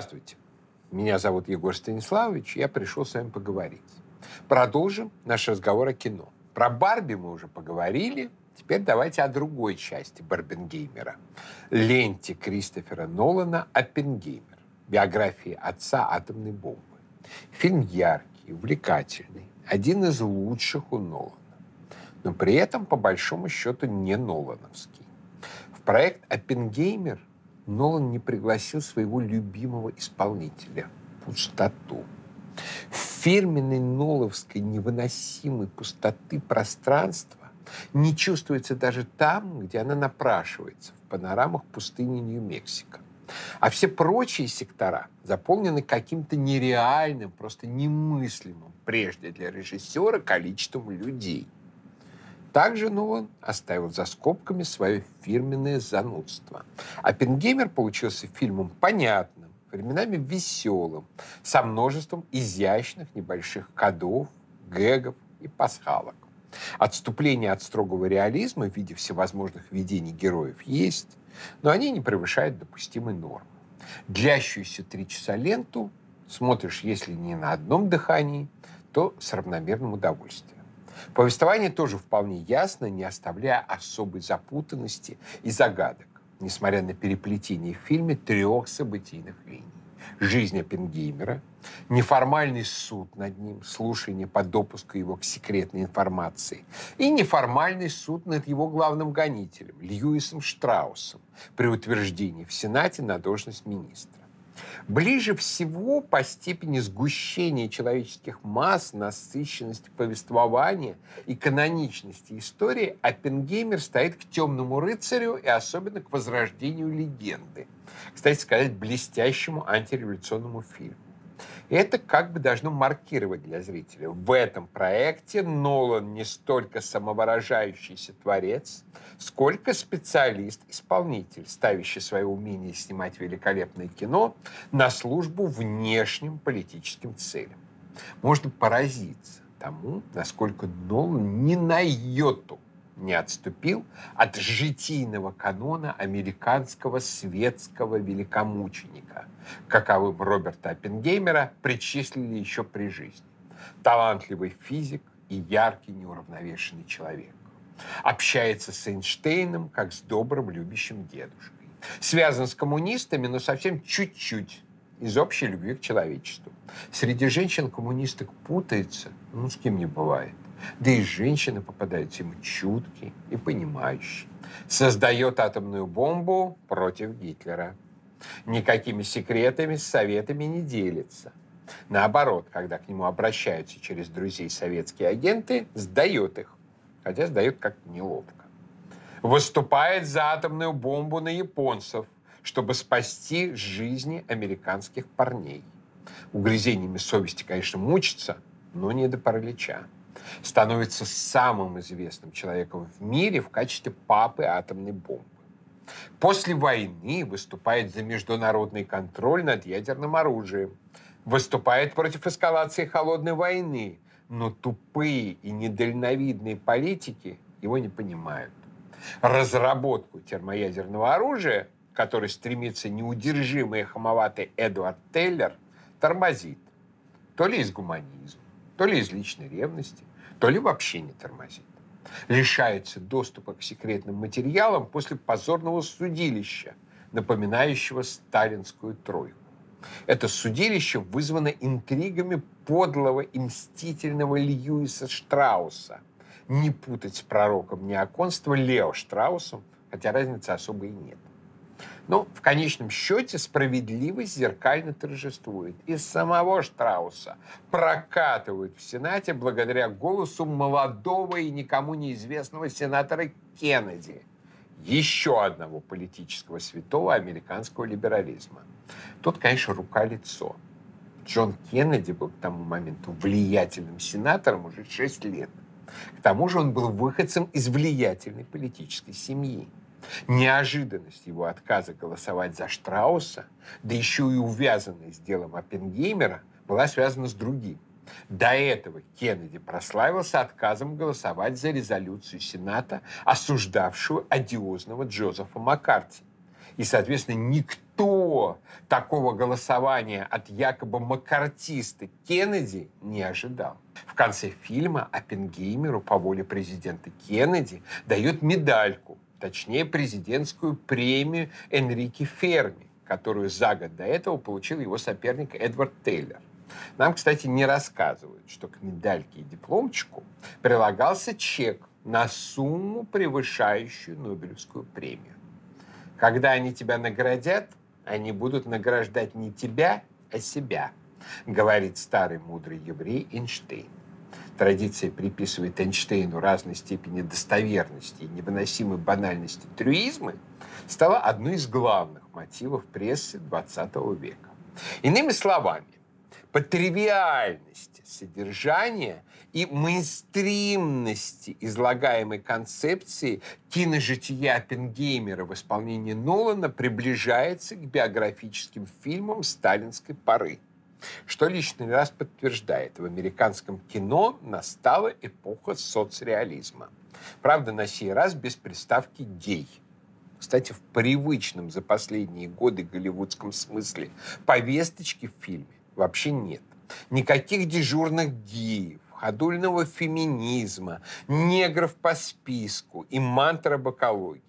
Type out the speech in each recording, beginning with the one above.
Здравствуйте. Меня зовут Егор Станиславович, я пришел с вами поговорить. Продолжим наш разговор о кино. Про Барби мы уже поговорили, теперь давайте о другой части Барбенгеймера. Ленте Кристофера Нолана «Оппенгеймер» биографии отца атомной бомбы. Фильм яркий, увлекательный, один из лучших у Нолана. Но при этом, по большому счету, не Нолановский. В проект «Оппенгеймер» Нолан не пригласил своего любимого исполнителя – пустоту. Фирменной ноловской невыносимой пустоты пространства не чувствуется даже там, где она напрашивается, в панорамах пустыни Нью-Мексико. А все прочие сектора заполнены каким-то нереальным, просто немыслимым прежде для режиссера количеством людей – также Нолан оставил за скобками свое фирменное занудство. Оппенгеймер получился фильмом понятным, временами веселым, со множеством изящных небольших кодов, гэгов и пасхалок. Отступление от строгого реализма в виде всевозможных видений героев есть, но они не превышают допустимой нормы. Длящуюся три часа ленту смотришь, если не на одном дыхании, то с равномерным удовольствием. Повествование тоже вполне ясно, не оставляя особой запутанности и загадок, несмотря на переплетение в фильме трех событийных линий. Жизнь Оппенгеймера, неформальный суд над ним, слушание по допуску его к секретной информации и неформальный суд над его главным гонителем Льюисом Штраусом при утверждении в Сенате на должность министра. Ближе всего по степени сгущения человеческих масс, насыщенности повествования и каноничности истории Оппенгеймер стоит к «Темному рыцарю» и особенно к возрождению легенды. Кстати сказать, блестящему антиреволюционному фильму. Это как бы должно маркировать для зрителя. В этом проекте Нолан не столько самовыражающийся творец, сколько специалист-исполнитель, ставящий свое умение снимать великолепное кино на службу внешним политическим целям. Можно поразиться тому, насколько Нолан не на йоту не отступил от житийного канона американского светского великомученика, каковым Роберта Оппенгеймера причислили еще при жизни. Талантливый физик и яркий неуравновешенный человек. Общается с Эйнштейном, как с добрым, любящим дедушкой. Связан с коммунистами, но совсем чуть-чуть из общей любви к человечеству. Среди женщин коммунисток путается, ну, с кем не бывает. Да и женщины попадаются ему чуткие и понимающие. Создает атомную бомбу против Гитлера. Никакими секретами, советами не делится. Наоборот, когда к нему обращаются через друзей советские агенты, сдает их. Хотя сдает как-то неловко. Выступает за атомную бомбу на японцев, чтобы спасти жизни американских парней. Угрызениями совести, конечно, мучится, но не до паралича становится самым известным человеком в мире в качестве папы атомной бомбы. После войны выступает за международный контроль над ядерным оружием, выступает против эскалации холодной войны, но тупые и недальновидные политики его не понимают. Разработку термоядерного оружия, который стремится неудержимый и хамоватый Эдуард Тейлер, тормозит. То ли из гуманизма, то ли из личной ревности, то ли вообще не тормозит. Лишается доступа к секретным материалам после позорного судилища, напоминающего сталинскую тройку. Это судилище вызвано интригами подлого и мстительного Льюиса Штрауса. Не путать с пророком неоконства Лео Штраусом, хотя разницы особой и нет. Но в конечном счете справедливость зеркально торжествует. И самого Штрауса прокатывают в Сенате благодаря голосу молодого и никому неизвестного сенатора Кеннеди, еще одного политического святого американского либерализма. Тут, конечно, рука-лицо. Джон Кеннеди был к тому моменту влиятельным сенатором уже 6 лет. К тому же он был выходцем из влиятельной политической семьи. Неожиданность его отказа голосовать за Штрауса, да еще и увязанная с делом Оппенгеймера, была связана с другим. До этого Кеннеди прославился отказом голосовать за резолюцию Сената, осуждавшую одиозного Джозефа Маккарти. И, соответственно, никто такого голосования от якобы макартиста Кеннеди не ожидал. В конце фильма Оппенгеймеру по воле президента Кеннеди дает медальку, точнее президентскую премию Энрике Ферми, которую за год до этого получил его соперник Эдвард Тейлор. Нам, кстати, не рассказывают, что к медальке и дипломчику прилагался чек на сумму, превышающую Нобелевскую премию. Когда они тебя наградят, они будут награждать не тебя, а себя, говорит старый мудрый еврей Эйнштейн. Традиция приписывает Эйнштейну разной степени достоверности и невыносимой банальности трюизмы стала одной из главных мотивов прессы XX века. Иными словами, по тривиальности содержания и мейнстримности излагаемой концепции киножития Оппенгеймера в исполнении Нолана приближается к биографическим фильмам сталинской поры что лишний раз подтверждает, в американском кино настала эпоха соцреализма. Правда, на сей раз без приставки «гей». Кстати, в привычном за последние годы голливудском смысле повесточки в фильме вообще нет. Никаких дежурных геев, ходульного феминизма, негров по списку и мантра об экологии.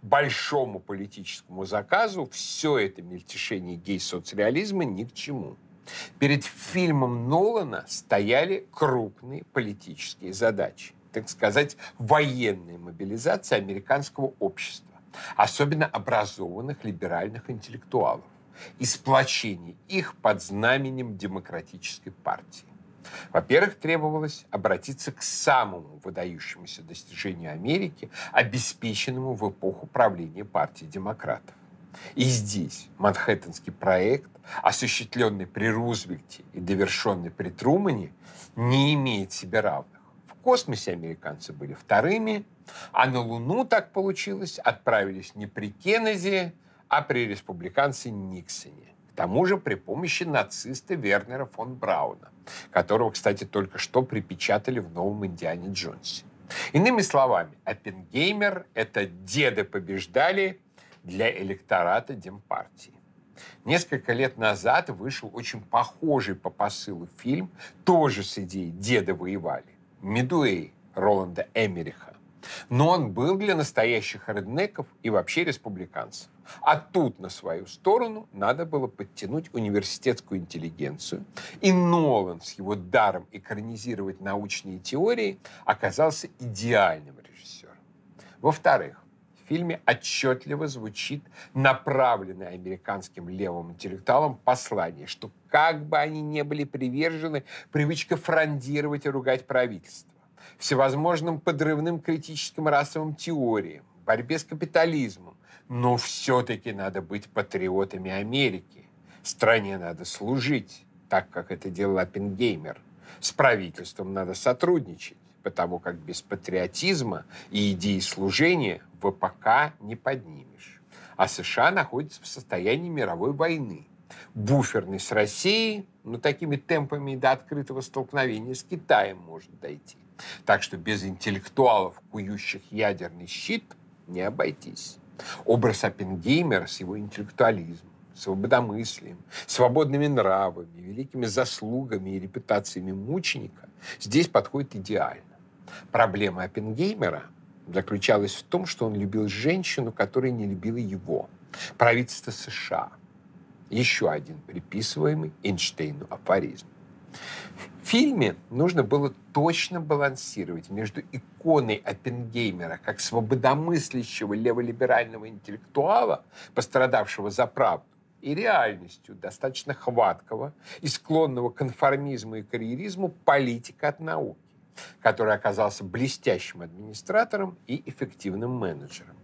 Большому политическому заказу все это мельтешение гей-соцреализма ни к чему. Перед фильмом Нолана стояли крупные политические задачи. Так сказать, военная мобилизация американского общества, особенно образованных либеральных интеллектуалов и сплочение их под знаменем демократической партии. Во-первых, требовалось обратиться к самому выдающемуся достижению Америки, обеспеченному в эпоху правления партии демократов. И здесь Манхэттенский проект, осуществленный при Рузвельте и довершенный при Трумане, не имеет себе равных. В космосе американцы были вторыми, а на Луну, так получилось, отправились не при Кеннеди, а при республиканце Никсоне. К тому же при помощи нациста Вернера фон Брауна, которого, кстати, только что припечатали в новом «Индиане Джонсе». Иными словами, Оппенгеймер – это «деды побеждали» для электората Демпартии. Несколько лет назад вышел очень похожий по посылу фильм, тоже с идеей «Деды воевали» «Медуэй» Роланда Эмериха. Но он был для настоящих реднеков и вообще республиканцев. А тут на свою сторону надо было подтянуть университетскую интеллигенцию. И Нолан с его даром экранизировать научные теории оказался идеальным режиссером. Во-вторых, фильме отчетливо звучит направленное американским левым интеллектуалам послание, что как бы они не были привержены привычка фрондировать и ругать правительство, всевозможным подрывным критическим расовым теориям, борьбе с капитализмом, но все-таки надо быть патриотами Америки. Стране надо служить, так как это делал Оппенгеймер. С правительством надо сотрудничать, потому как без патриотизма и идеи служения ВПК не поднимешь. А США находится в состоянии мировой войны. Буферный с Россией, но такими темпами до открытого столкновения с Китаем может дойти. Так что без интеллектуалов, кующих ядерный щит, не обойтись. Образ Оппенгеймера с его интеллектуализмом, свободомыслием, свободными нравами, великими заслугами и репутациями мученика здесь подходит идеально. Проблема Оппенгеймера заключалась в том, что он любил женщину, которая не любила его. Правительство США. Еще один приписываемый Эйнштейну афоризм. В фильме нужно было точно балансировать между иконой Оппенгеймера как свободомыслящего леволиберального интеллектуала, пострадавшего за правду, и реальностью достаточно хваткого и склонного к конформизму и карьеризму политика от науки, который оказался блестящим администратором и эффективным менеджером.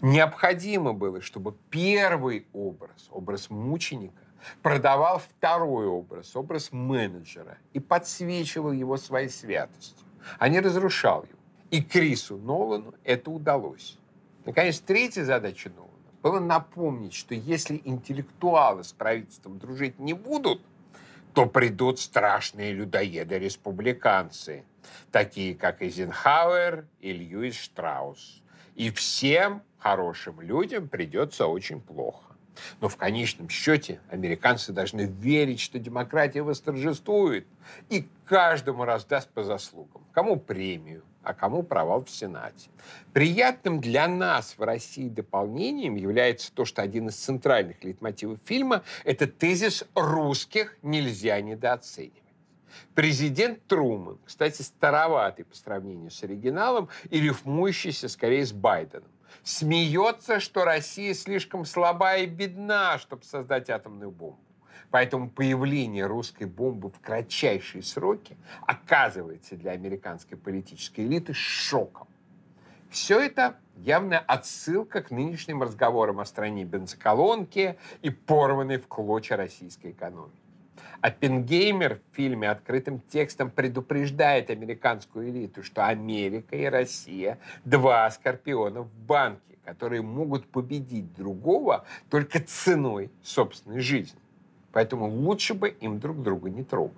Необходимо было, чтобы первый образ, образ мученика, продавал второй образ, образ менеджера, и подсвечивал его своей святостью, а не разрушал его. И Крису Нолану это удалось. Наконец, третья задача Нолана было напомнить, что если интеллектуалы с правительством дружить не будут, то придут страшные людоеды-республиканцы, такие как Эйзенхауэр и Льюис Штраус. И всем хорошим людям придется очень плохо. Но в конечном счете американцы должны верить, что демократия восторжествует и каждому раздаст по заслугам. Кому премию, а кому провал в Сенате. Приятным для нас в России дополнением является то, что один из центральных лейтмотивов фильма – это тезис «русских нельзя недооценивать». Президент Труман, кстати, староватый по сравнению с оригиналом и рифмующийся скорее с Байденом, смеется, что Россия слишком слаба и бедна, чтобы создать атомную бомбу. Поэтому появление русской бомбы в кратчайшие сроки оказывается для американской политической элиты шоком. Все это явная отсылка к нынешним разговорам о стране бензоколонки и порванной в клочья российской экономики. Оппенгеймер в фильме открытым текстом предупреждает американскую элиту, что Америка и Россия – два скорпиона в банке, которые могут победить другого только ценой собственной жизни. Поэтому лучше бы им друг друга не трогать.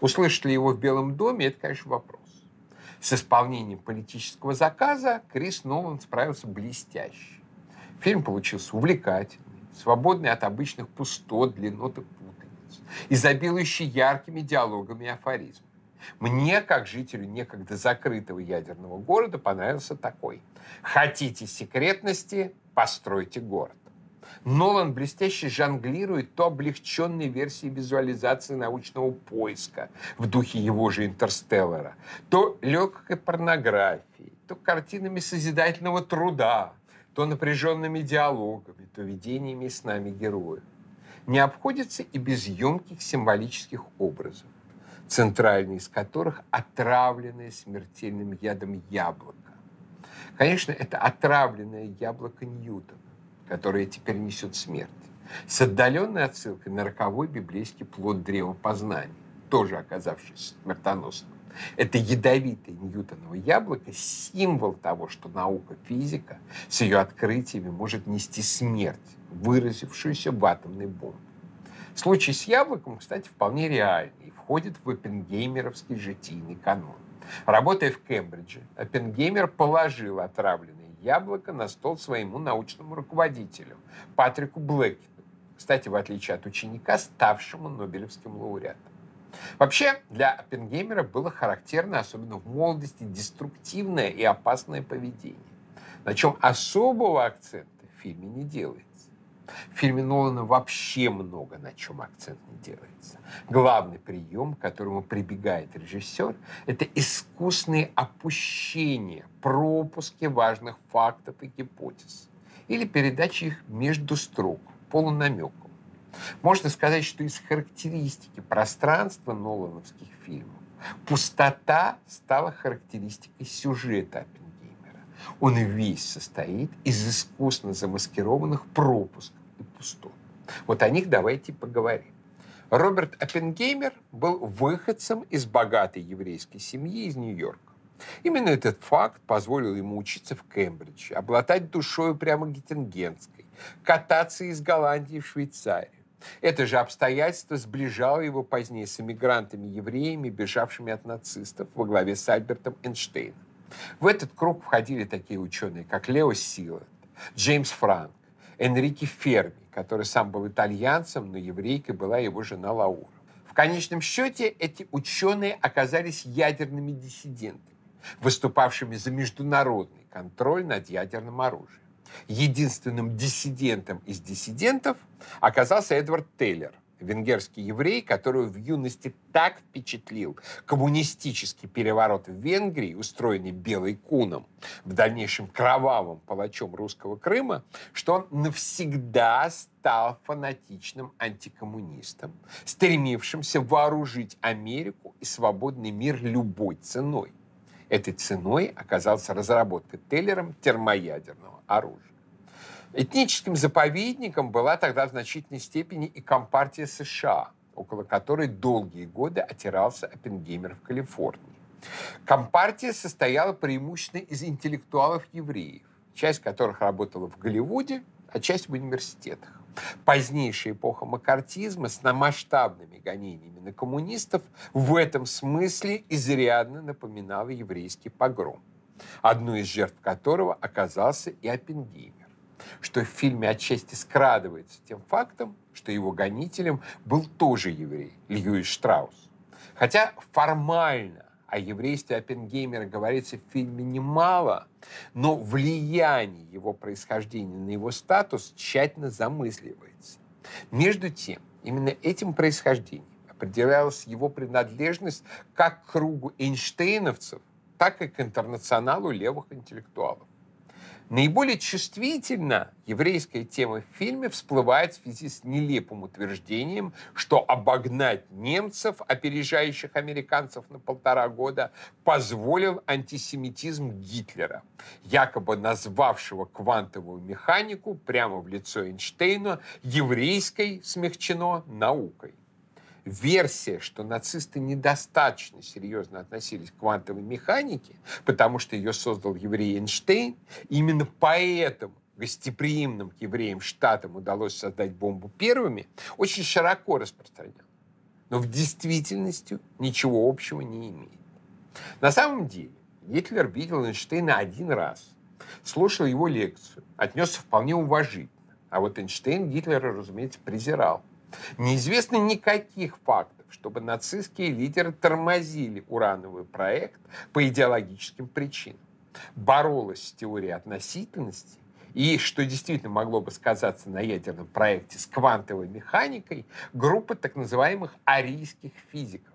Услышать ли его в Белом доме – это, конечно, вопрос. С исполнением политического заказа Крис Нолан справился блестяще. Фильм получился увлекательный, свободный от обычных пустот, длиннот и изобилующий яркими диалогами и афоризмами. Мне, как жителю некогда закрытого ядерного города, понравился такой. Хотите секретности? Постройте город. Нолан блестяще жонглирует то облегченной версией визуализации научного поиска в духе его же «Интерстеллара», то легкой порнографией, то картинами созидательного труда, то напряженными диалогами, то видениями с нами героев не обходится и без емких символических образов, центральный из которых отравленное смертельным ядом яблоко. Конечно, это отравленное яблоко Ньютона, которое теперь несет смерть, с отдаленной отсылкой на роковой библейский плод древа познания, тоже оказавшийся смертоносным. Это ядовитое Ньютоново яблоко – символ того, что наука физика с ее открытиями может нести смерть, выразившуюся в атомной бомбе. Случай с яблоком, кстати, вполне реальный и входит в оппенгеймеровский житийный канон. Работая в Кембридже, Оппенгеймер положил отравленное яблоко на стол своему научному руководителю Патрику Блэкету, кстати, в отличие от ученика, ставшему Нобелевским лауреатом. Вообще, для Оппенгеймера было характерно, особенно в молодости, деструктивное и опасное поведение, на чем особого акцента в фильме не делается. В фильме Нолана вообще много на чем акцент не делается. Главный прием, к которому прибегает режиссер, это искусные опущения, пропуски важных фактов и гипотез или передача их между строк, полунамеком. Можно сказать, что из характеристики пространства нолановских фильмов пустота стала характеристикой сюжета Оппенгеймера. Он весь состоит из искусно замаскированных пропусков и пустот. Вот о них давайте поговорим. Роберт Оппенгеймер был выходцем из богатой еврейской семьи из Нью-Йорка. Именно этот факт позволил ему учиться в Кембридже, обладать душой прямо геттингенской, кататься из Голландии в Швейцарию, это же обстоятельство сближало его позднее с эмигрантами-евреями, бежавшими от нацистов во главе с Альбертом Эйнштейном. В этот круг входили такие ученые, как Лео Силанд, Джеймс Франк, Энрике Ферми, который сам был итальянцем, но еврейкой была его жена Лаура. В конечном счете эти ученые оказались ядерными диссидентами, выступавшими за международный контроль над ядерным оружием. Единственным диссидентом из диссидентов оказался Эдвард Тейлер, венгерский еврей, которого в юности так впечатлил коммунистический переворот в Венгрии, устроенный Белой Куном, в дальнейшем кровавым палачом русского Крыма, что он навсегда стал фанатичным антикоммунистом, стремившимся вооружить Америку и свободный мир любой ценой. Этой ценой оказалась разработка Тейлером термоядерного оружия. Этническим заповедником была тогда в значительной степени и Компартия США, около которой долгие годы отирался Оппенгеймер в Калифорнии. Компартия состояла преимущественно из интеллектуалов-евреев, часть которых работала в Голливуде, а часть в университетах. Позднейшая эпоха макартизма с масштабными гонениями на коммунистов в этом смысле изрядно напоминала еврейский погром. одной из жертв которого оказался и Оппенгеймер что в фильме отчасти скрадывается тем фактом, что его гонителем был тоже еврей, Льюис Штраус. Хотя формально о еврействе Оппенгеймера говорится в фильме немало, но влияние его происхождения на его статус тщательно замысливается. Между тем, именно этим происхождением определялась его принадлежность как к кругу эйнштейновцев, так и к интернационалу левых интеллектуалов. Наиболее чувствительно еврейская тема в фильме всплывает в связи с нелепым утверждением, что обогнать немцев, опережающих американцев на полтора года, позволил антисемитизм Гитлера, якобы назвавшего квантовую механику прямо в лицо Эйнштейна еврейской смягчено наукой версия, что нацисты недостаточно серьезно относились к квантовой механике, потому что ее создал еврей Эйнштейн, именно поэтому гостеприимным к евреям штатам удалось создать бомбу первыми, очень широко распространен. Но в действительности ничего общего не имеет. На самом деле Гитлер видел Эйнштейна один раз, слушал его лекцию, отнесся вполне уважительно. А вот Эйнштейн Гитлера, разумеется, презирал. Неизвестно никаких фактов, чтобы нацистские лидеры тормозили урановый проект по идеологическим причинам. Боролась с теорией относительности и, что действительно могло бы сказаться на ядерном проекте с квантовой механикой, группа так называемых арийских физиков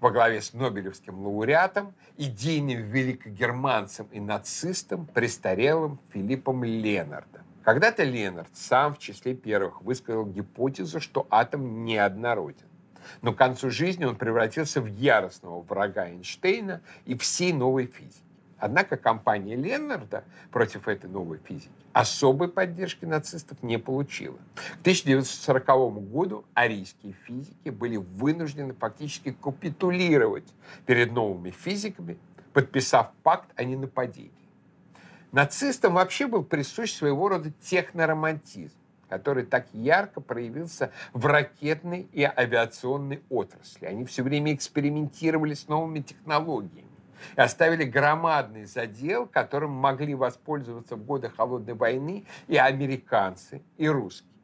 во главе с Нобелевским лауреатом, идейным великогерманцем и нацистом, престарелым Филиппом Ленардом. Когда-то Ленард сам в числе первых высказал гипотезу, что атом неоднороден. Но к концу жизни он превратился в яростного врага Эйнштейна и всей новой физики. Однако компания Леннарда против этой новой физики особой поддержки нацистов не получила. К 1940 году арийские физики были вынуждены фактически капитулировать перед новыми физиками, подписав пакт о ненападении. Нацистам вообще был присущ своего рода техноромантизм, который так ярко проявился в ракетной и авиационной отрасли. Они все время экспериментировали с новыми технологиями и оставили громадный задел, которым могли воспользоваться в годы Холодной войны и американцы, и русские.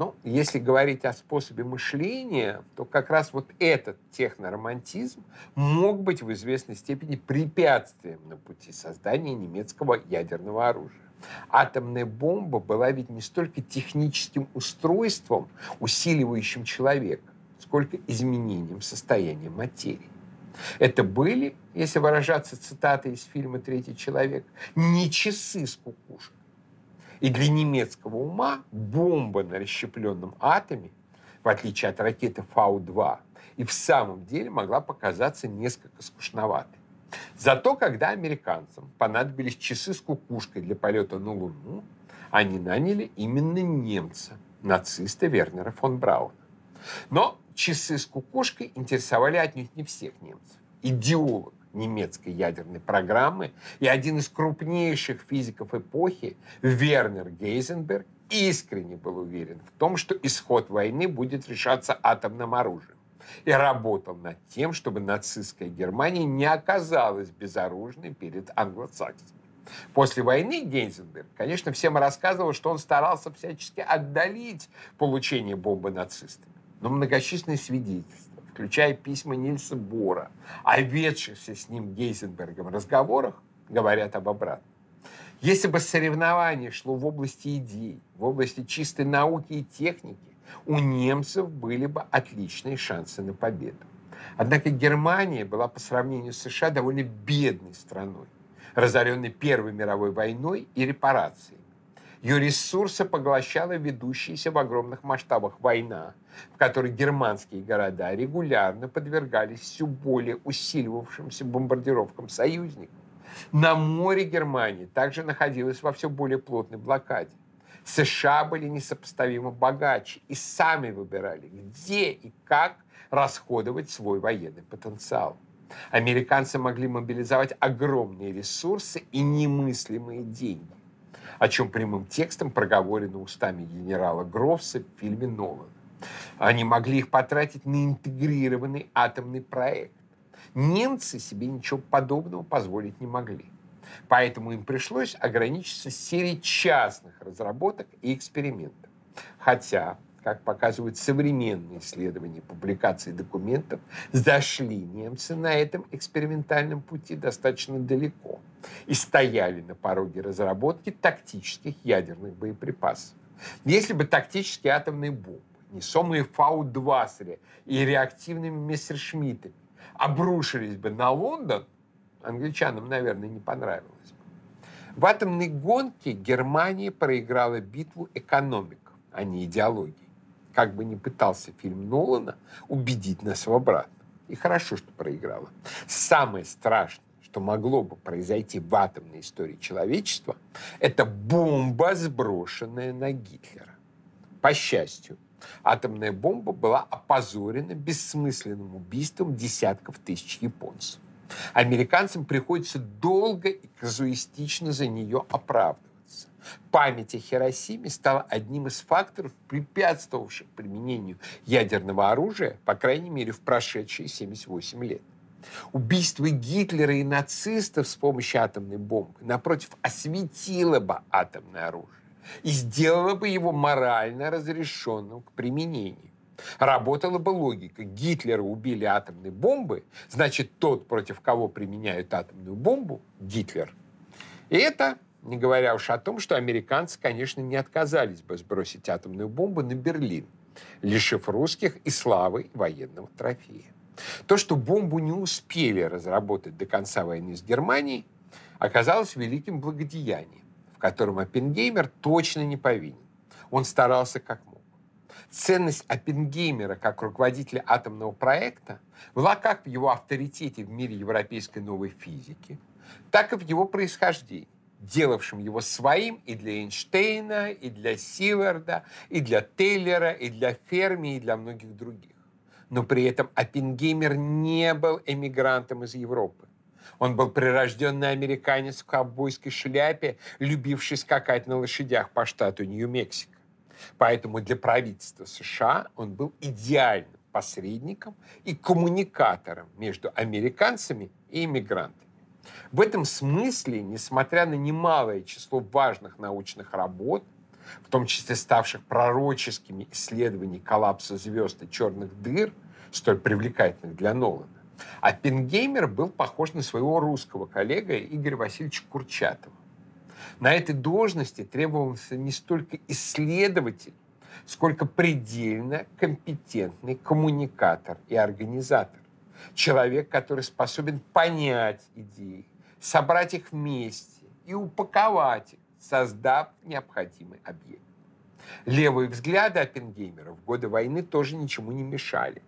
Ну, если говорить о способе мышления, то как раз вот этот техноромантизм мог быть в известной степени препятствием на пути создания немецкого ядерного оружия. Атомная бомба была ведь не столько техническим устройством, усиливающим человека, сколько изменением состояния материи. Это были, если выражаться цитатой из фильма «Третий человек», не часы с кукушкой, и для немецкого ума бомба на расщепленном атоме, в отличие от ракеты Фау-2, и в самом деле могла показаться несколько скучноватой. Зато когда американцам понадобились часы с кукушкой для полета на Луну, они наняли именно немца, нациста Вернера фон Брауна. Но часы с кукушкой интересовали отнюдь не всех немцев. Идеолог немецкой ядерной программы, и один из крупнейших физиков эпохи, Вернер Гейзенберг, искренне был уверен в том, что исход войны будет решаться атомным оружием и работал над тем, чтобы нацистская Германия не оказалась безоружной перед англосаксами. После войны Гейзенберг, конечно, всем рассказывал, что он старался всячески отдалить получение бомбы нацистами. Но многочисленные свидетельства включая письма Нильса Бора, о ведшихся с ним Гейзенбергом разговорах, говорят об обратном. Если бы соревнование шло в области идей, в области чистой науки и техники, у немцев были бы отличные шансы на победу. Однако Германия была по сравнению с США довольно бедной страной, разоренной Первой мировой войной и репарациями. Ее ресурсы поглощала ведущаяся в огромных масштабах война, в которой германские города регулярно подвергались все более усиливавшимся бомбардировкам союзников. На море Германии также находилась во все более плотной блокаде. США были несопоставимо богаче и сами выбирали, где и как расходовать свой военный потенциал. Американцы могли мобилизовать огромные ресурсы и немыслимые деньги о чем прямым текстом проговорено устами генерала Грофса в фильме Нолана. Они могли их потратить на интегрированный атомный проект. Немцы себе ничего подобного позволить не могли. Поэтому им пришлось ограничиться серией частных разработок и экспериментов. Хотя как показывают современные исследования публикации документов, зашли немцы на этом экспериментальном пути достаточно далеко и стояли на пороге разработки тактических ядерных боеприпасов. Если бы тактические атомные бомбы, несомые Фау-2 и реактивными мессершмиттами, обрушились бы на Лондон, англичанам, наверное, не понравилось бы. В атомной гонке Германия проиграла битву экономик, а не идеологии как бы не пытался фильм Нолана убедить нас в обратном. И хорошо, что проиграла. Самое страшное, что могло бы произойти в атомной истории человечества, это бомба, сброшенная на Гитлера. По счастью, атомная бомба была опозорена бессмысленным убийством десятков тысяч японцев. Американцам приходится долго и казуистично за нее оправдывать память о Хиросиме стала одним из факторов, препятствовавших применению ядерного оружия, по крайней мере, в прошедшие 78 лет. Убийство Гитлера и нацистов с помощью атомной бомбы, напротив, осветило бы атомное оружие и сделало бы его морально разрешенным к применению. Работала бы логика. Гитлера убили атомной бомбой, значит, тот, против кого применяют атомную бомбу, Гитлер. И это не говоря уж о том, что американцы, конечно, не отказались бы сбросить атомную бомбу на Берлин, лишив русских и славы военного трофея. То, что бомбу не успели разработать до конца войны с Германией, оказалось великим благодеянием, в котором Оппенгеймер точно не повинен. Он старался как мог. Ценность Оппенгеймера как руководителя атомного проекта была как в его авторитете в мире европейской новой физики, так и в его происхождении делавшим его своим и для Эйнштейна, и для Сиварда, и для Тейлера, и для Ферми, и для многих других. Но при этом Оппенгеймер не был эмигрантом из Европы. Он был прирожденный американец в ковбойской шляпе, любивший скакать на лошадях по штату Нью-Мексико. Поэтому для правительства США он был идеальным посредником и коммуникатором между американцами и иммигрантами. В этом смысле, несмотря на немалое число важных научных работ, в том числе ставших пророческими исследований коллапса звезд и черных дыр, столь привлекательных для Нолана, Оппенгеймер был похож на своего русского коллега Игоря Васильевича Курчатова. На этой должности требовался не столько исследователь, сколько предельно компетентный коммуникатор и организатор. Человек, который способен понять идеи, собрать их вместе и упаковать их, создав необходимый объект. Левые взгляды Оппенгеймера в годы войны тоже ничему не мешали.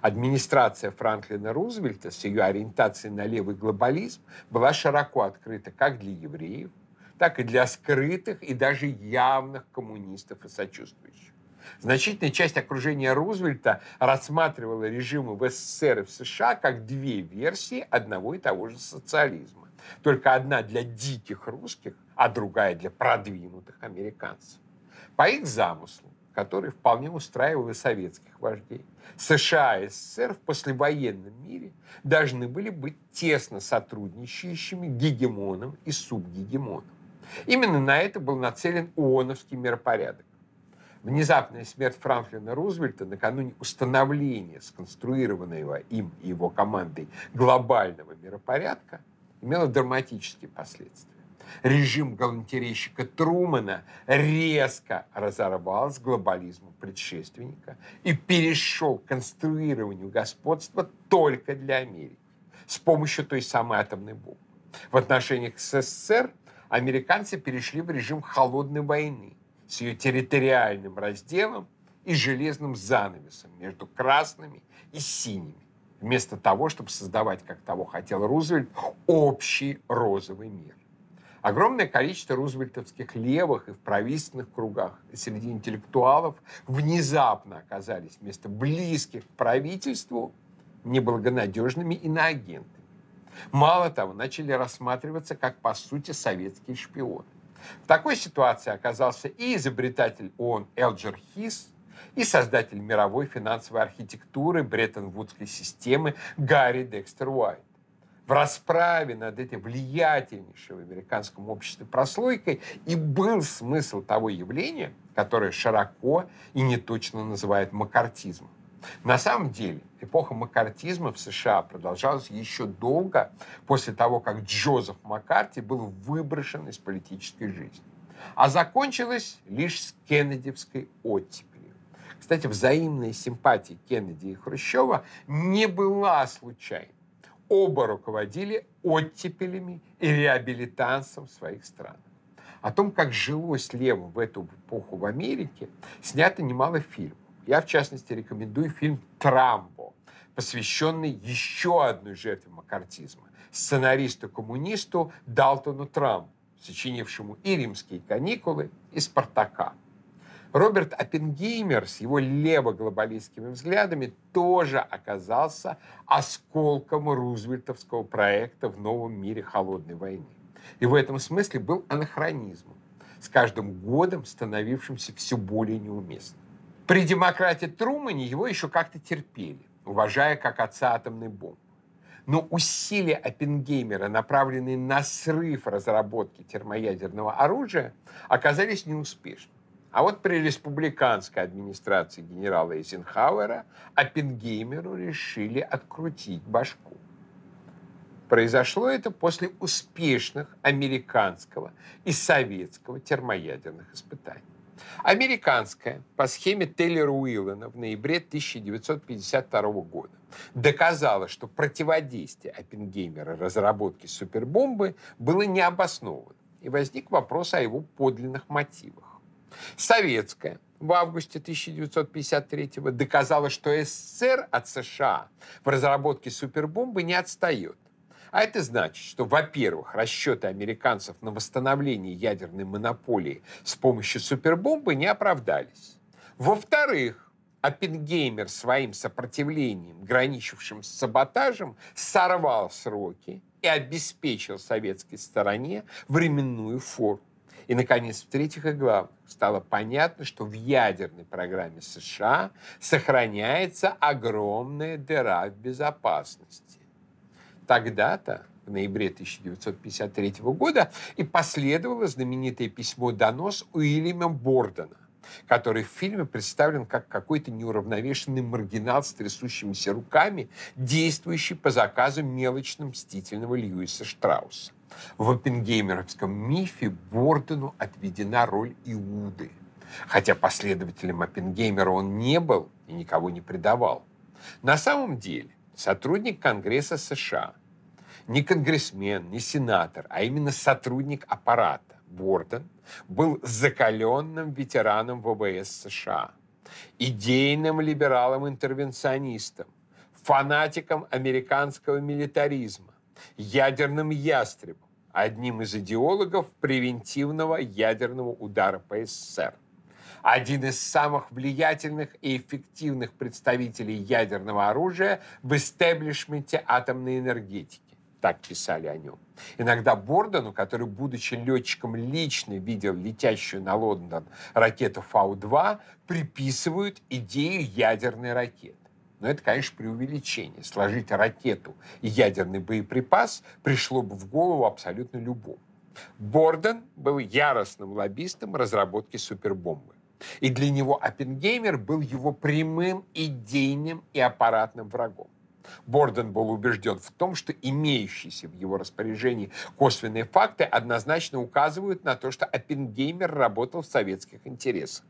Администрация Франклина Рузвельта с ее ориентацией на левый глобализм была широко открыта как для евреев, так и для скрытых и даже явных коммунистов и сочувствующих. Значительная часть окружения Рузвельта рассматривала режимы в СССР и в США как две версии одного и того же социализма. Только одна для диких русских, а другая для продвинутых американцев. По их замыслу, который вполне устраивал и советских вождей, США и СССР в послевоенном мире должны были быть тесно сотрудничающими гегемоном и субгегемоном. Именно на это был нацелен ООНовский миропорядок. Внезапная смерть Франклина Рузвельта накануне установления сконструированного им и его командой глобального миропорядка имела драматические последствия. Режим галантерейщика Трумана резко разорвал с глобализмом предшественника и перешел к конструированию господства только для Америки с помощью той самой атомной бомбы. В отношениях с СССР американцы перешли в режим холодной войны – с ее территориальным разделом и железным занавесом между красными и синими, вместо того, чтобы создавать, как того хотел Рузвельт, общий розовый мир. Огромное количество рузвельтовских левых и в правительственных кругах среди интеллектуалов внезапно оказались вместо близких к правительству неблагонадежными иноагентами. Мало того, начали рассматриваться как, по сути, советские шпионы. В такой ситуации оказался и изобретатель ООН Элджер Хис, и создатель мировой финансовой архитектуры Бреттон-Вудской системы Гарри Декстер Уайт. в расправе над этой влиятельнейшей в американском обществе прослойкой и был смысл того явления, которое широко и неточно называют макартизмом. На самом деле, эпоха маккартизма в США продолжалась еще долго после того, как Джозеф Маккарти был выброшен из политической жизни. А закончилась лишь с Кеннедевской оттепелью. Кстати, взаимная симпатия Кеннеди и Хрущева не была случайной. Оба руководили оттепелями и реабилитансом своих странах. О том, как жилось левым в эту эпоху в Америке, снято немало фильмов. Я, в частности, рекомендую фильм «Трамбо», посвященный еще одной жертве макартизма, сценаристу-коммунисту Далтону Трампу, сочинившему и «Римские каникулы», и «Спартака». Роберт Оппенгеймер с его лево-глобалистскими взглядами тоже оказался осколком рузвельтовского проекта в новом мире холодной войны. И в этом смысле был анахронизмом, с каждым годом становившимся все более неуместным. При демократе Трумане его еще как-то терпели, уважая как отца атомной бомбы. Но усилия Оппенгеймера, направленные на срыв разработки термоядерного оружия, оказались неуспешными. А вот при республиканской администрации генерала Эйзенхауэра Оппенгеймеру решили открутить башку. Произошло это после успешных американского и советского термоядерных испытаний. Американская по схеме Тейлора Уиллена в ноябре 1952 года доказала, что противодействие Оппенгеймера разработке супербомбы было необоснованным, и возник вопрос о его подлинных мотивах. Советская в августе 1953 доказала, что СССР от США в разработке супербомбы не отстает, а это значит, что, во-первых, расчеты американцев на восстановление ядерной монополии с помощью супербомбы не оправдались. Во-вторых, Оппенгеймер своим сопротивлением, граничившим с саботажем, сорвал сроки и обеспечил советской стороне временную форму. И, наконец, в-третьих и главных, стало понятно, что в ядерной программе США сохраняется огромная дыра в безопасности. Тогда-то, в ноябре 1953 года, и последовало знаменитое письмо-донос Уильяма Бордона, который в фильме представлен как какой-то неуравновешенный маргинал с трясущимися руками, действующий по заказу мелочно мстительного Льюиса Штрауса. В оппенгеймеровском мифе Бордену отведена роль Иуды, хотя последователем Оппенгеймера он не был и никого не предавал. На самом деле сотрудник Конгресса США, не конгрессмен, не сенатор, а именно сотрудник аппарата. Борден был закаленным ветераном ВВС США, идейным либералом-интервенционистом, фанатиком американского милитаризма, ядерным ястребом, одним из идеологов превентивного ядерного удара по СССР один из самых влиятельных и эффективных представителей ядерного оружия в истеблишменте атомной энергетики. Так писали о нем. Иногда Бордону, который, будучи летчиком, лично видел летящую на Лондон ракету Фау-2, приписывают идею ядерной ракеты. Но это, конечно, преувеличение. Сложить ракету и ядерный боеприпас пришло бы в голову абсолютно любому. Борден был яростным лоббистом разработки супербомбы. И для него Оппенгеймер был его прямым идейным и аппаратным врагом. Борден был убежден в том, что имеющиеся в его распоряжении косвенные факты однозначно указывают на то, что Оппенгеймер работал в советских интересах.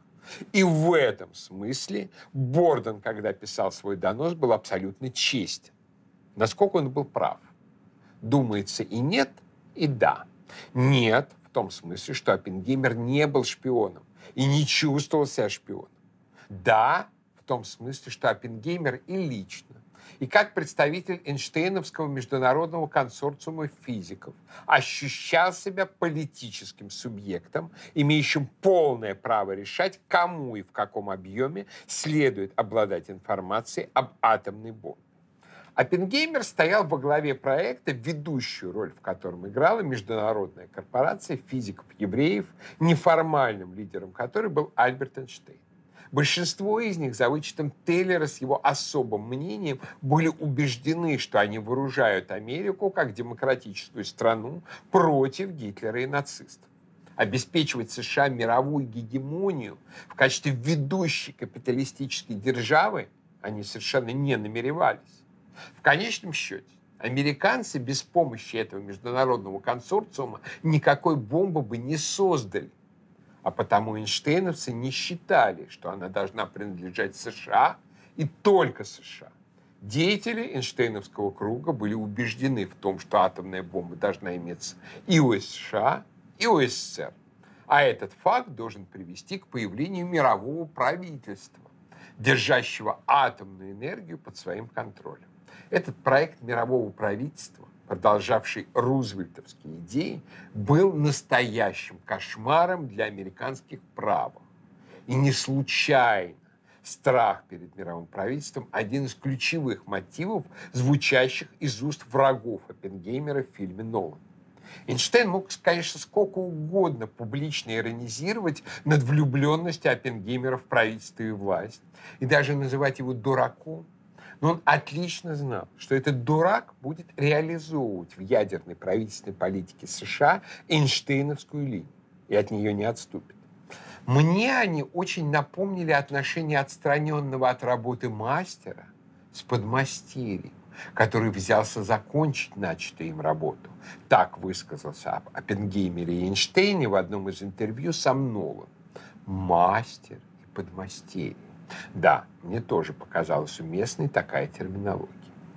И в этом смысле Борден, когда писал свой донос, был абсолютно честен. Насколько он был прав? Думается и нет, и да. Нет, в том смысле, что Оппенгеймер не был шпионом и не чувствовал себя шпионом. Да, в том смысле, что Оппенгеймер и лично, и как представитель Эйнштейновского международного консорциума физиков ощущал себя политическим субъектом, имеющим полное право решать, кому и в каком объеме следует обладать информацией об атомной бомбе. Оппенгеймер стоял во главе проекта, ведущую роль в котором играла международная корпорация физиков-евреев, неформальным лидером которой был Альберт Эйнштейн. Большинство из них, за вычетом Тейлера с его особым мнением, были убеждены, что они вооружают Америку как демократическую страну против Гитлера и нацистов. Обеспечивать США мировую гегемонию в качестве ведущей капиталистической державы они совершенно не намеревались. В конечном счете, американцы без помощи этого международного консорциума никакой бомбы бы не создали. А потому Эйнштейновцы не считали, что она должна принадлежать США и только США. Деятели Эйнштейновского круга были убеждены в том, что атомная бомба должна иметься и у США, и у СССР. А этот факт должен привести к появлению мирового правительства, держащего атомную энергию под своим контролем. Этот проект мирового правительства продолжавший рузвельтовские идеи, был настоящим кошмаром для американских правых. И не случайно страх перед мировым правительством – один из ключевых мотивов, звучащих из уст врагов Оппенгеймера в фильме «Нолан». Эйнштейн мог, конечно, сколько угодно публично иронизировать над влюбленностью Оппенгеймера в правительство и власть, и даже называть его дураком, но он отлично знал, что этот дурак будет реализовывать в ядерной правительственной политике США Эйнштейновскую линию и от нее не отступит. Мне они очень напомнили отношение отстраненного от работы мастера с подмастерьем, который взялся закончить начатую им работу. Так высказался об Оппенгеймере и Эйнштейне в одном из интервью со Нолом. Мастер и подмастерье. Да, мне тоже показалась уместной такая терминология.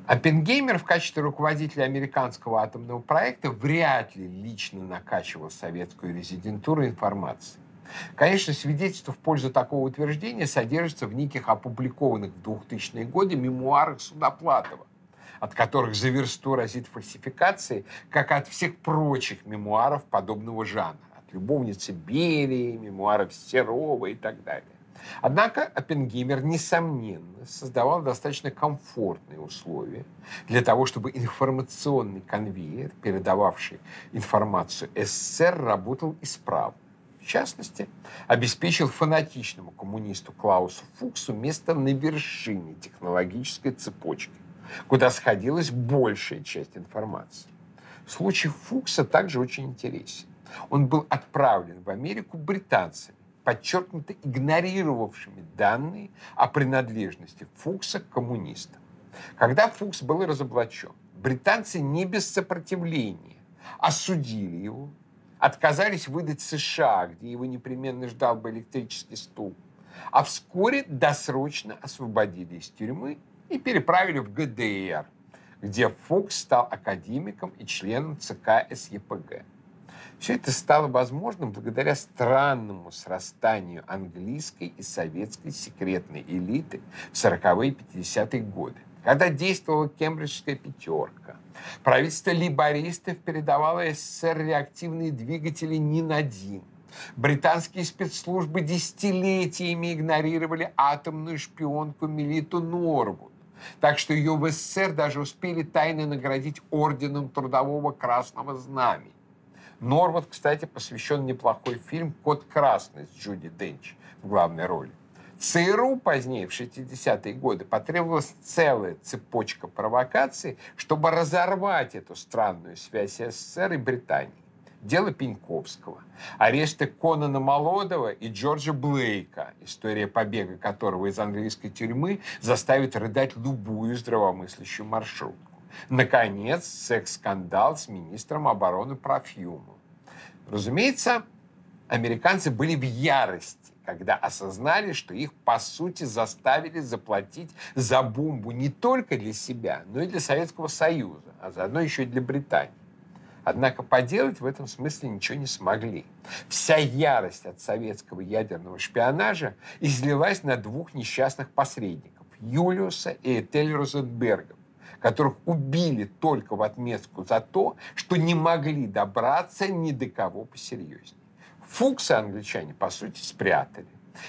Оппенгеймер в качестве руководителя американского атомного проекта вряд ли лично накачивал советскую резидентуру информацией. Конечно, свидетельство в пользу такого утверждения содержится в неких опубликованных в 2000-е годы мемуарах Судоплатова, от которых за версту разит фальсификации, как от всех прочих мемуаров подобного жанра. От любовницы Берии, мемуаров Серова и так далее. Однако Оппенгеймер, несомненно, создавал достаточно комфортные условия для того, чтобы информационный конвейер, передававший информацию СССР, работал исправно. В частности, обеспечил фанатичному коммунисту Клаусу Фуксу место на вершине технологической цепочки, куда сходилась большая часть информации. Случай Фукса также очень интересен. Он был отправлен в Америку британцами, подчеркнуто игнорировавшими данные о принадлежности Фукса к коммунистам. Когда Фукс был разоблачен, британцы не без сопротивления осудили его, отказались выдать США, где его непременно ждал бы электрический стул, а вскоре досрочно освободили из тюрьмы и переправили в ГДР, где Фукс стал академиком и членом ЦК СЕПГ. Все это стало возможным благодаря странному срастанию английской и советской секретной элиты в 40-е и 50-е годы, когда действовала кембриджская пятерка. Правительство либористов передавало СССР реактивные двигатели НИН-1. Британские спецслужбы десятилетиями игнорировали атомную шпионку Мелиту Норвуд. Так что ее в СССР даже успели тайно наградить орденом Трудового Красного Знамени. Норвуд, кстати, посвящен неплохой фильм «Кот красный» с Джуди Денч в главной роли. ЦРУ позднее, в 60-е годы, потребовалась целая цепочка провокаций, чтобы разорвать эту странную связь СССР и Британии. Дело Пеньковского, аресты Конана Молодого и Джорджа Блейка, история побега которого из английской тюрьмы заставит рыдать любую здравомыслящую маршрутку. Наконец, секс-скандал с министром обороны Профьюмом. Разумеется, американцы были в ярости, когда осознали, что их, по сути, заставили заплатить за бомбу не только для себя, но и для Советского Союза, а заодно еще и для Британии. Однако поделать в этом смысле ничего не смогли. Вся ярость от советского ядерного шпионажа излилась на двух несчастных посредников – Юлиуса и Этель Розенбергов, которых убили только в отместку за то, что не могли добраться ни до кого посерьезнее. Фукса англичане, по сути, спрятали.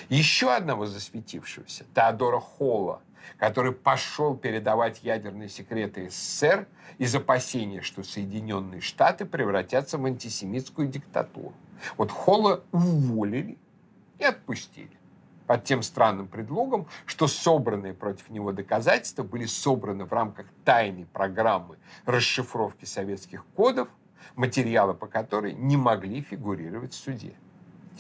Еще одного засветившегося, Теодора Холла, который пошел передавать ядерные секреты СССР из опасения, что Соединенные Штаты превратятся в антисемитскую диктатуру. Вот Холла уволили и отпустили. Под тем странным предлогом, что собранные против него доказательства были собраны в рамках тайной программы расшифровки советских кодов, материалы по которой не могли фигурировать в суде.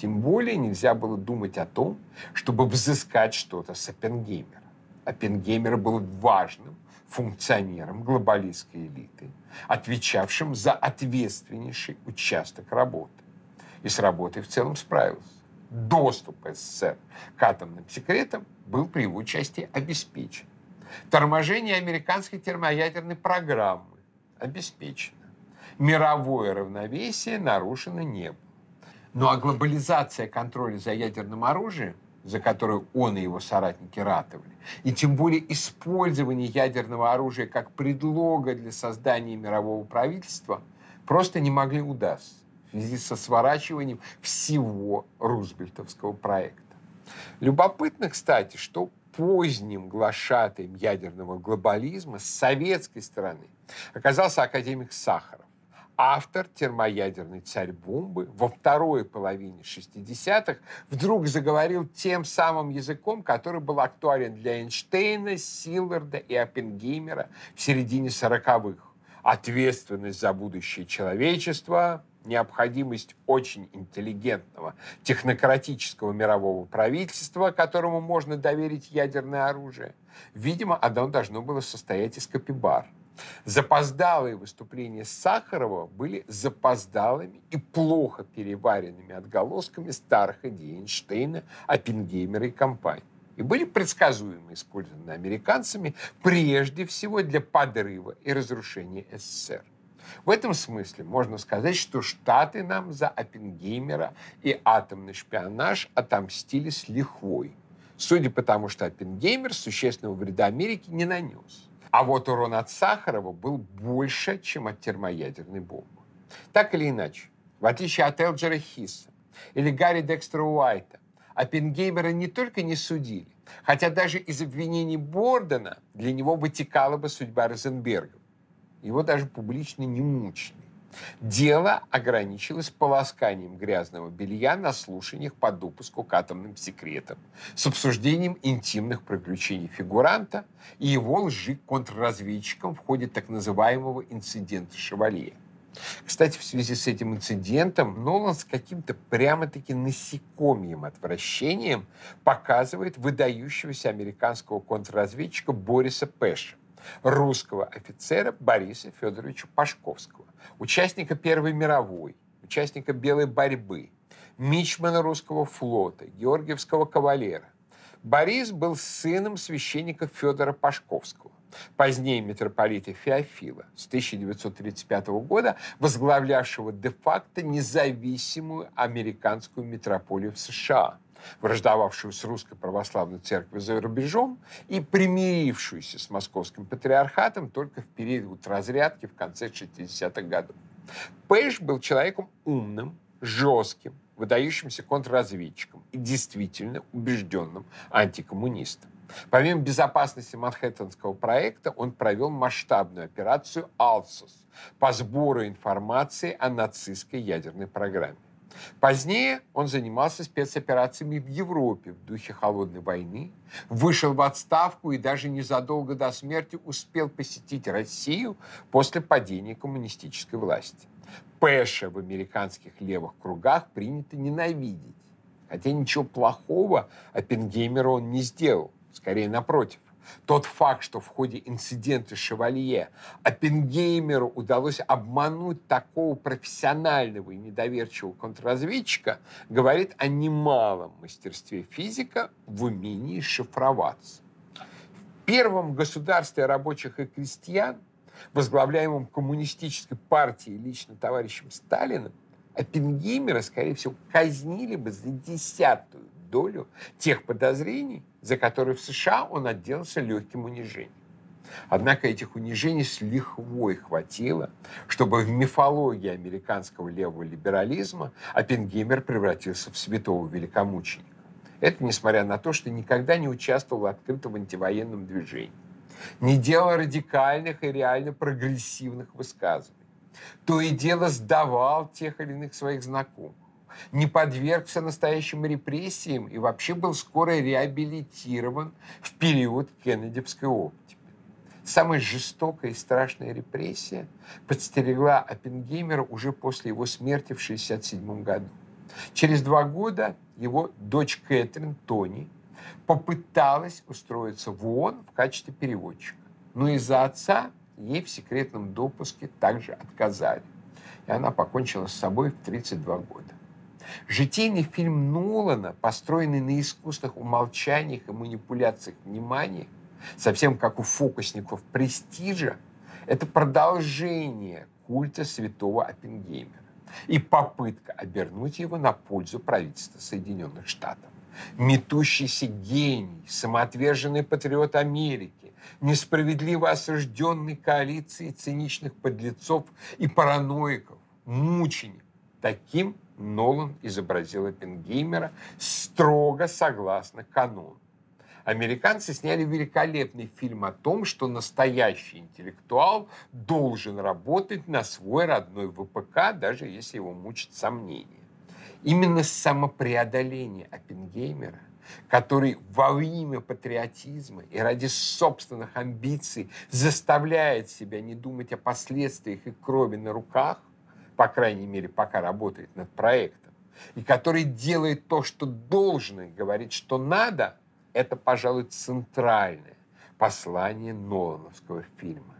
Тем более нельзя было думать о том, чтобы взыскать что-то с Оппенгеймера. Оппенгеймер был важным функционером глобалистской элиты, отвечавшим за ответственнейший участок работы. И с работой в целом справился доступ СССР к атомным секретам был при его участии обеспечен. Торможение американской термоядерной программы обеспечено. Мировое равновесие нарушено не было. Ну а глобализация контроля за ядерным оружием, за которую он и его соратники ратовали, и тем более использование ядерного оружия как предлога для создания мирового правительства, просто не могли удастся в связи со сворачиванием всего Рузвельтовского проекта. Любопытно, кстати, что поздним глашатаем ядерного глобализма с советской стороны оказался академик Сахаров, автор термоядерной царь-бомбы во второй половине 60-х вдруг заговорил тем самым языком, который был актуален для Эйнштейна, Силларда и Оппенгеймера в середине 40-х. Ответственность за будущее человечества, необходимость очень интеллигентного технократического мирового правительства, которому можно доверить ядерное оружие, видимо, оно должно было состоять из капибар. Запоздалые выступления Сахарова были запоздалыми и плохо переваренными отголосками старых идей Эйнштейна, Оппенгеймера и компании и были предсказуемо использованы американцами прежде всего для подрыва и разрушения СССР. В этом смысле можно сказать, что Штаты нам за Оппенгеймера и атомный шпионаж отомстили с лихвой. Судя по тому, что Оппенгеймер существенного вреда Америке не нанес. А вот урон от Сахарова был больше, чем от термоядерной бомбы. Так или иначе, в отличие от Элджера Хисса или Гарри Декстера Уайта, Оппенгеймера не только не судили, хотя даже из обвинений Бордена для него вытекала бы судьба Розенберга. Его даже публично не мучили. Дело ограничилось полосканием грязного белья на слушаниях по допуску к атомным секретам, с обсуждением интимных приключений фигуранта и его лжи контрразведчикам в ходе так называемого инцидента «Шевалье». Кстати, в связи с этим инцидентом Нолан с каким-то прямо-таки насекомьем отвращением показывает выдающегося американского контрразведчика Бориса Пэша, русского офицера Бориса Федоровича Пашковского, участника Первой мировой, участника Белой борьбы, мичмана русского флота, Георгиевского кавалера. Борис был сыном священника Федора Пашковского, позднее митрополита Феофила, с 1935 года возглавлявшего де-факто независимую американскую митрополию в США – враждовавшую с Русской Православной Церковью за рубежом и примирившуюся с Московским Патриархатом только в период разрядки в конце 60-х годов. Пэш был человеком умным, жестким, выдающимся контрразведчиком и действительно убежденным антикоммунистом. Помимо безопасности Манхэттенского проекта, он провел масштабную операцию «Алсус» по сбору информации о нацистской ядерной программе. Позднее он занимался спецоперациями в Европе в духе холодной войны, вышел в отставку и даже незадолго до смерти успел посетить Россию после падения коммунистической власти. Пэша в американских левых кругах принято ненавидеть. Хотя ничего плохого Оппенгеймеру он не сделал, скорее напротив. Тот факт, что в ходе инцидента «Шевалье» Оппенгеймеру удалось обмануть такого профессионального и недоверчивого контрразведчика, говорит о немалом мастерстве физика в умении шифроваться. В первом государстве рабочих и крестьян, возглавляемом коммунистической партией лично товарищем Сталиным, Оппенгеймера, скорее всего, казнили бы за десятую долю тех подозрений, за которые в США он отделался легким унижением. Однако этих унижений с лихвой хватило, чтобы в мифологии американского левого либерализма Оппенгеймер превратился в святого великомученика. Это несмотря на то, что никогда не участвовал открыто в антивоенном движении, не делал радикальных и реально прогрессивных высказываний, то и дело сдавал тех или иных своих знакомых не подвергся настоящим репрессиям и вообще был скоро реабилитирован в период Кеннедевской оптики. Самая жестокая и страшная репрессия подстерегла Оппенгеймера уже после его смерти в 1967 году. Через два года его дочь Кэтрин, Тони, попыталась устроиться в ООН в качестве переводчика. Но из-за отца ей в секретном допуске также отказали. И она покончила с собой в 32 года. Житейный фильм Нолана, построенный на искусственных умолчаниях и манипуляциях внимания, совсем как у фокусников «Престижа», это продолжение культа святого Оппенгеймера и попытка обернуть его на пользу правительства Соединенных Штатов. Метущийся гений, самоотверженный патриот Америки, несправедливо осужденный коалицией циничных подлецов и параноиков, мученик. Таким Нолан изобразил Оппенгеймера строго согласно канону. Американцы сняли великолепный фильм о том, что настоящий интеллектуал должен работать на свой родной ВПК, даже если его мучат сомнения. Именно самопреодоление Оппенгеймера, который во имя патриотизма и ради собственных амбиций заставляет себя не думать о последствиях и крови на руках, по крайней мере, пока работает над проектом, и который делает то, что должен, и говорит, что надо, это, пожалуй, центральное послание Нолановского фильма.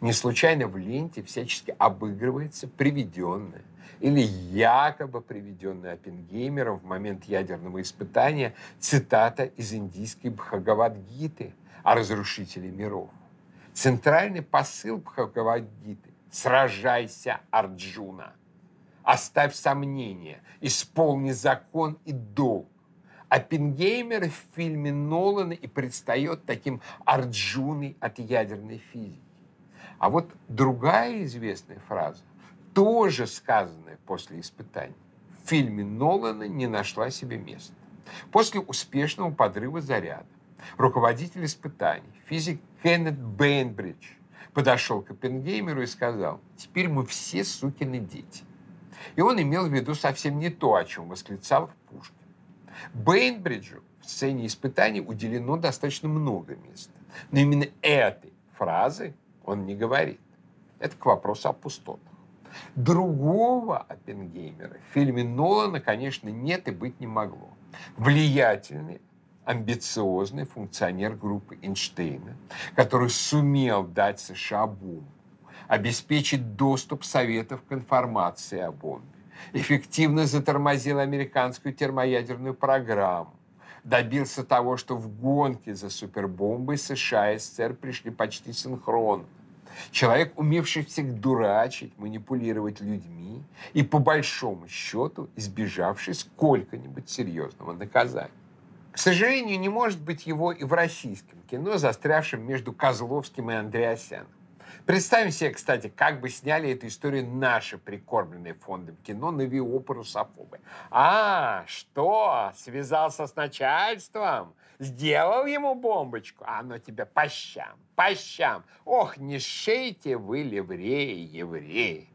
Не случайно в ленте всячески обыгрывается приведенное или якобы приведенная Оппенгеймером в момент ядерного испытания цитата из индийской Бхагавадгиты о разрушителе миров. Центральный посыл Бхагавадгиты Сражайся, Арджуна. Оставь сомнения, исполни закон и долг. Оппенгеймер в фильме Нолана и предстает таким Арджуной от ядерной физики. А вот другая известная фраза, тоже сказанная после испытаний, в фильме Нолана не нашла себе места. После успешного подрыва заряда руководитель испытаний, физик Кеннет Бейнбридж, подошел к Оппенгеймеру и сказал, теперь мы все сукины дети. И он имел в виду совсем не то, о чем восклицал Пушкин. Бейнбриджу в сцене испытаний уделено достаточно много места. Но именно этой фразы он не говорит. Это к вопросу о пустотах. Другого Оппенгеймера в фильме Нолана, конечно, нет и быть не могло. Влиятельный амбициозный функционер группы Эйнштейна, который сумел дать США бомбу, обеспечить доступ Советов к информации о бомбе, эффективно затормозил американскую термоядерную программу, добился того, что в гонке за супербомбой США и СССР пришли почти синхронно. Человек, умевший всех дурачить, манипулировать людьми и, по большому счету, избежавший сколько-нибудь серьезного наказания. К сожалению, не может быть его и в российском кино, застрявшем между Козловским и Андреасяном. Представим себе, кстати, как бы сняли эту историю наши прикормленные фондом кино «Навиопы русофобы». А, что? Связался с начальством? Сделал ему бомбочку? А оно тебе по щам, по щам. Ох, не шейте вы, ливреи, евреи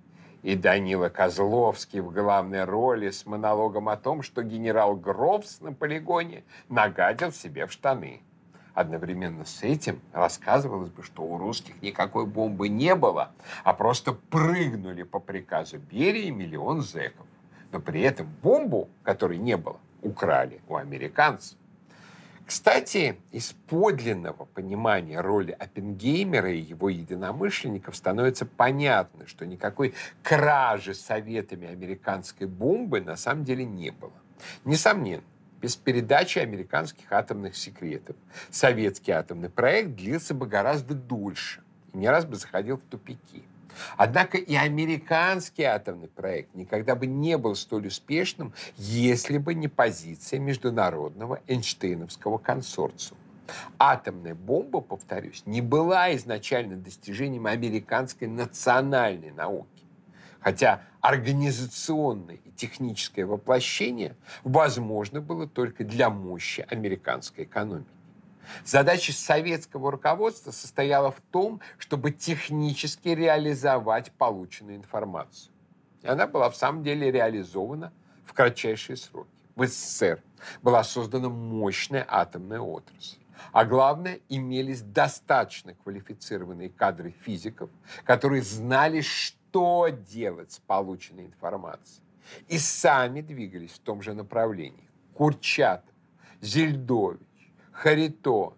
и Данила Козловский в главной роли с монологом о том, что генерал Гробс на полигоне нагадил себе в штаны. Одновременно с этим рассказывалось бы, что у русских никакой бомбы не было, а просто прыгнули по приказу Берии миллион зэков. Но при этом бомбу, которой не было, украли у американцев. Кстати, из подлинного понимания роли Оппенгеймера и его единомышленников становится понятно, что никакой кражи советами американской бомбы на самом деле не было. Несомненно, без передачи американских атомных секретов советский атомный проект длился бы гораздо дольше и не раз бы заходил в тупики. Однако и американский атомный проект никогда бы не был столь успешным, если бы не позиция международного Эйнштейновского консорциума. Атомная бомба, повторюсь, не была изначально достижением американской национальной науки. Хотя организационное и техническое воплощение возможно было только для мощи американской экономики. Задача советского руководства состояла в том, чтобы технически реализовать полученную информацию. И она была в самом деле реализована в кратчайшие сроки. В СССР была создана мощная атомная отрасль. А главное, имелись достаточно квалифицированные кадры физиков, которые знали, что делать с полученной информацией. И сами двигались в том же направлении. Курчатов, Зельдович, Харитон,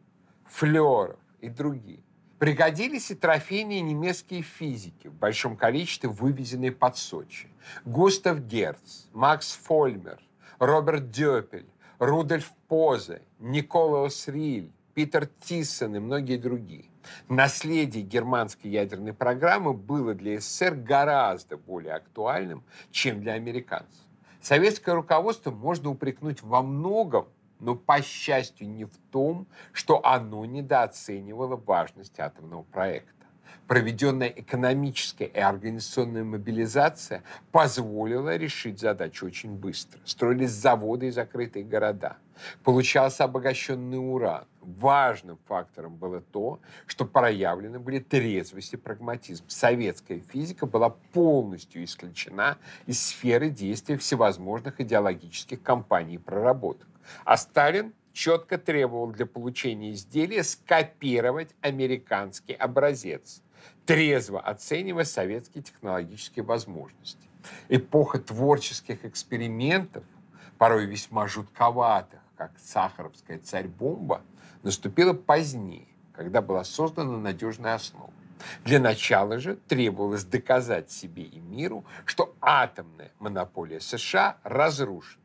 Флеров и другие. Пригодились и трофейные немецкие физики, в большом количестве вывезенные под Сочи. Густав Герц, Макс Фольмер, Роберт Дёпель, Рудольф Позе, Николаус Риль, Питер Тиссен и многие другие. Наследие германской ядерной программы было для СССР гораздо более актуальным, чем для американцев. Советское руководство можно упрекнуть во многом, но, по счастью, не в том, что оно недооценивало важность атомного проекта. Проведенная экономическая и организационная мобилизация позволила решить задачу очень быстро. Строились заводы и закрытые города. Получался обогащенный уран. Важным фактором было то, что проявлены были трезвость и прагматизм. Советская физика была полностью исключена из сферы действия всевозможных идеологических компаний и проработок. А Сталин четко требовал для получения изделия скопировать американский образец, трезво оценивая советские технологические возможности. Эпоха творческих экспериментов, порой весьма жутковатых, как сахаровская царь-бомба, наступила позднее, когда была создана надежная основа. Для начала же требовалось доказать себе и миру, что атомная монополия США разрушена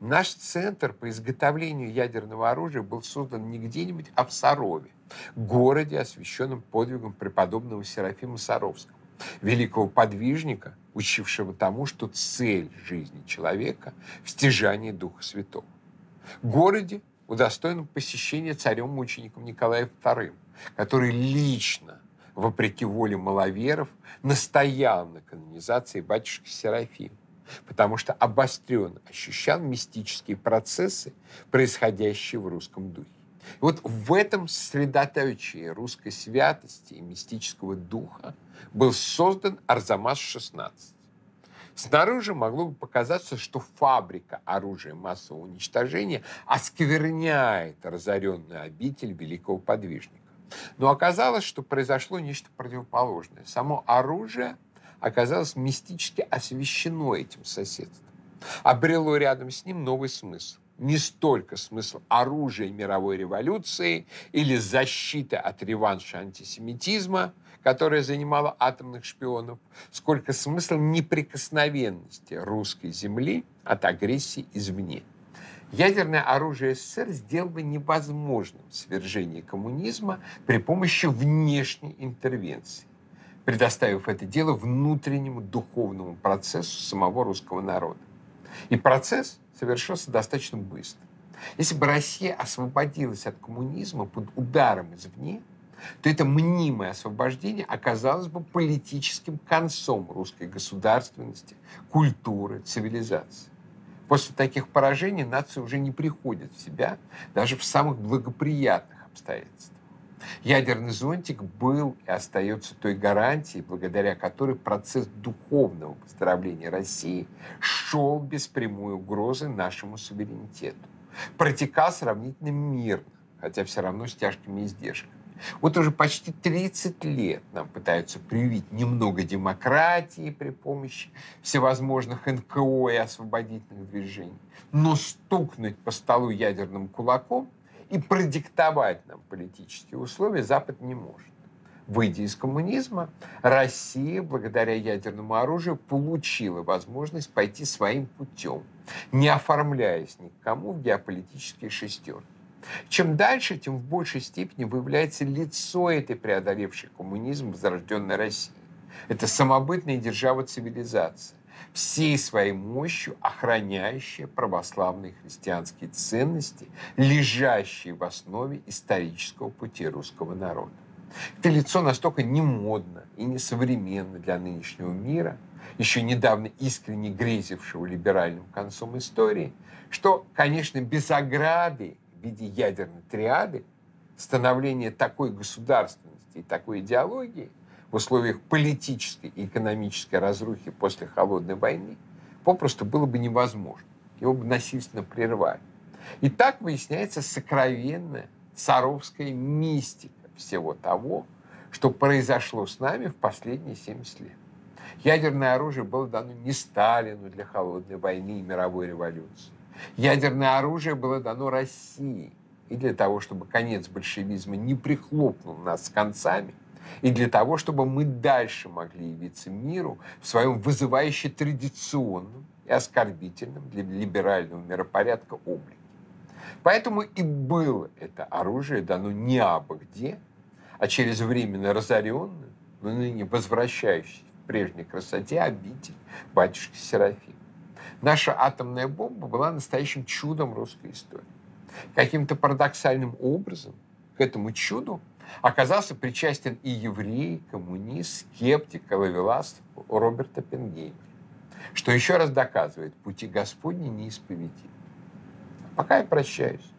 Наш центр по изготовлению ядерного оружия был создан не где-нибудь, а в Сарове, городе, освященном подвигом преподобного Серафима Саровского, великого подвижника, учившего тому, что цель жизни человека в стяжании Духа Святого. Городе удостоен посещения царем-мучеником Николаем II, который лично, вопреки воле маловеров, настоял на канонизации батюшки Серафима потому что обостренно ощущал мистические процессы, происходящие в русском духе. И вот в этом средоточии русской святости и мистического духа был создан Арзамас-16. Снаружи могло бы показаться, что фабрика оружия массового уничтожения оскверняет разоренную обитель великого подвижника. Но оказалось, что произошло нечто противоположное. Само оружие оказалось мистически освещено этим соседством. Обрело рядом с ним новый смысл. Не столько смысл оружия мировой революции или защиты от реванша антисемитизма, которая занимала атомных шпионов, сколько смысл неприкосновенности русской земли от агрессии извне. Ядерное оружие СССР сделало невозможным свержение коммунизма при помощи внешней интервенции предоставив это дело внутреннему духовному процессу самого русского народа. И процесс совершился достаточно быстро. Если бы Россия освободилась от коммунизма под ударом извне, то это мнимое освобождение оказалось бы политическим концом русской государственности, культуры, цивилизации. После таких поражений нация уже не приходит в себя даже в самых благоприятных обстоятельствах. Ядерный зонтик был и остается той гарантией, благодаря которой процесс духовного выздоровления России шел без прямой угрозы нашему суверенитету. Протекал сравнительно мирно, хотя все равно с тяжкими издержками. Вот уже почти 30 лет нам пытаются привить немного демократии при помощи всевозможных НКО и освободительных движений. Но стукнуть по столу ядерным кулаком и продиктовать нам политические условия Запад не может. Выйдя из коммунизма, Россия, благодаря ядерному оружию, получила возможность пойти своим путем, не оформляясь ни к кому в геополитические шестерки. Чем дальше, тем в большей степени выявляется лицо этой преодолевшей коммунизм возрожденной России. Это самобытная держава цивилизация, всей своей мощью охраняющая православные христианские ценности, лежащие в основе исторического пути русского народа. Это лицо настолько немодно и несовременно для нынешнего мира, еще недавно искренне грезившего либеральным концом истории, что, конечно, без ограды в виде ядерной триады становление такой государственности и такой идеологии в условиях политической и экономической разрухи после Холодной войны попросту было бы невозможно. Его бы насильственно прервали. И так выясняется сокровенная саровская мистика всего того, что произошло с нами в последние 70 лет. Ядерное оружие было дано не Сталину для холодной войны и мировой революции. Ядерное оружие было дано России и для того, чтобы конец большевизма не прихлопнул нас с концами, и для того, чтобы мы дальше могли явиться миру в своем вызывающе традиционном и оскорбительном для либерального миропорядка облике. Поэтому и было это оружие дано не абы где, а через временно разоренную, но ныне возвращающуюся в прежней красоте обитель батюшки Серафима. Наша атомная бомба была настоящим чудом русской истории. Каким-то парадоксальным образом к этому чуду оказался причастен и еврей, коммунист, скептик, ловелас Роберт Оппенгеймер, что еще раз доказывает, пути Господни неисповедимы. Пока я прощаюсь,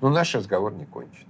но наш разговор не кончен.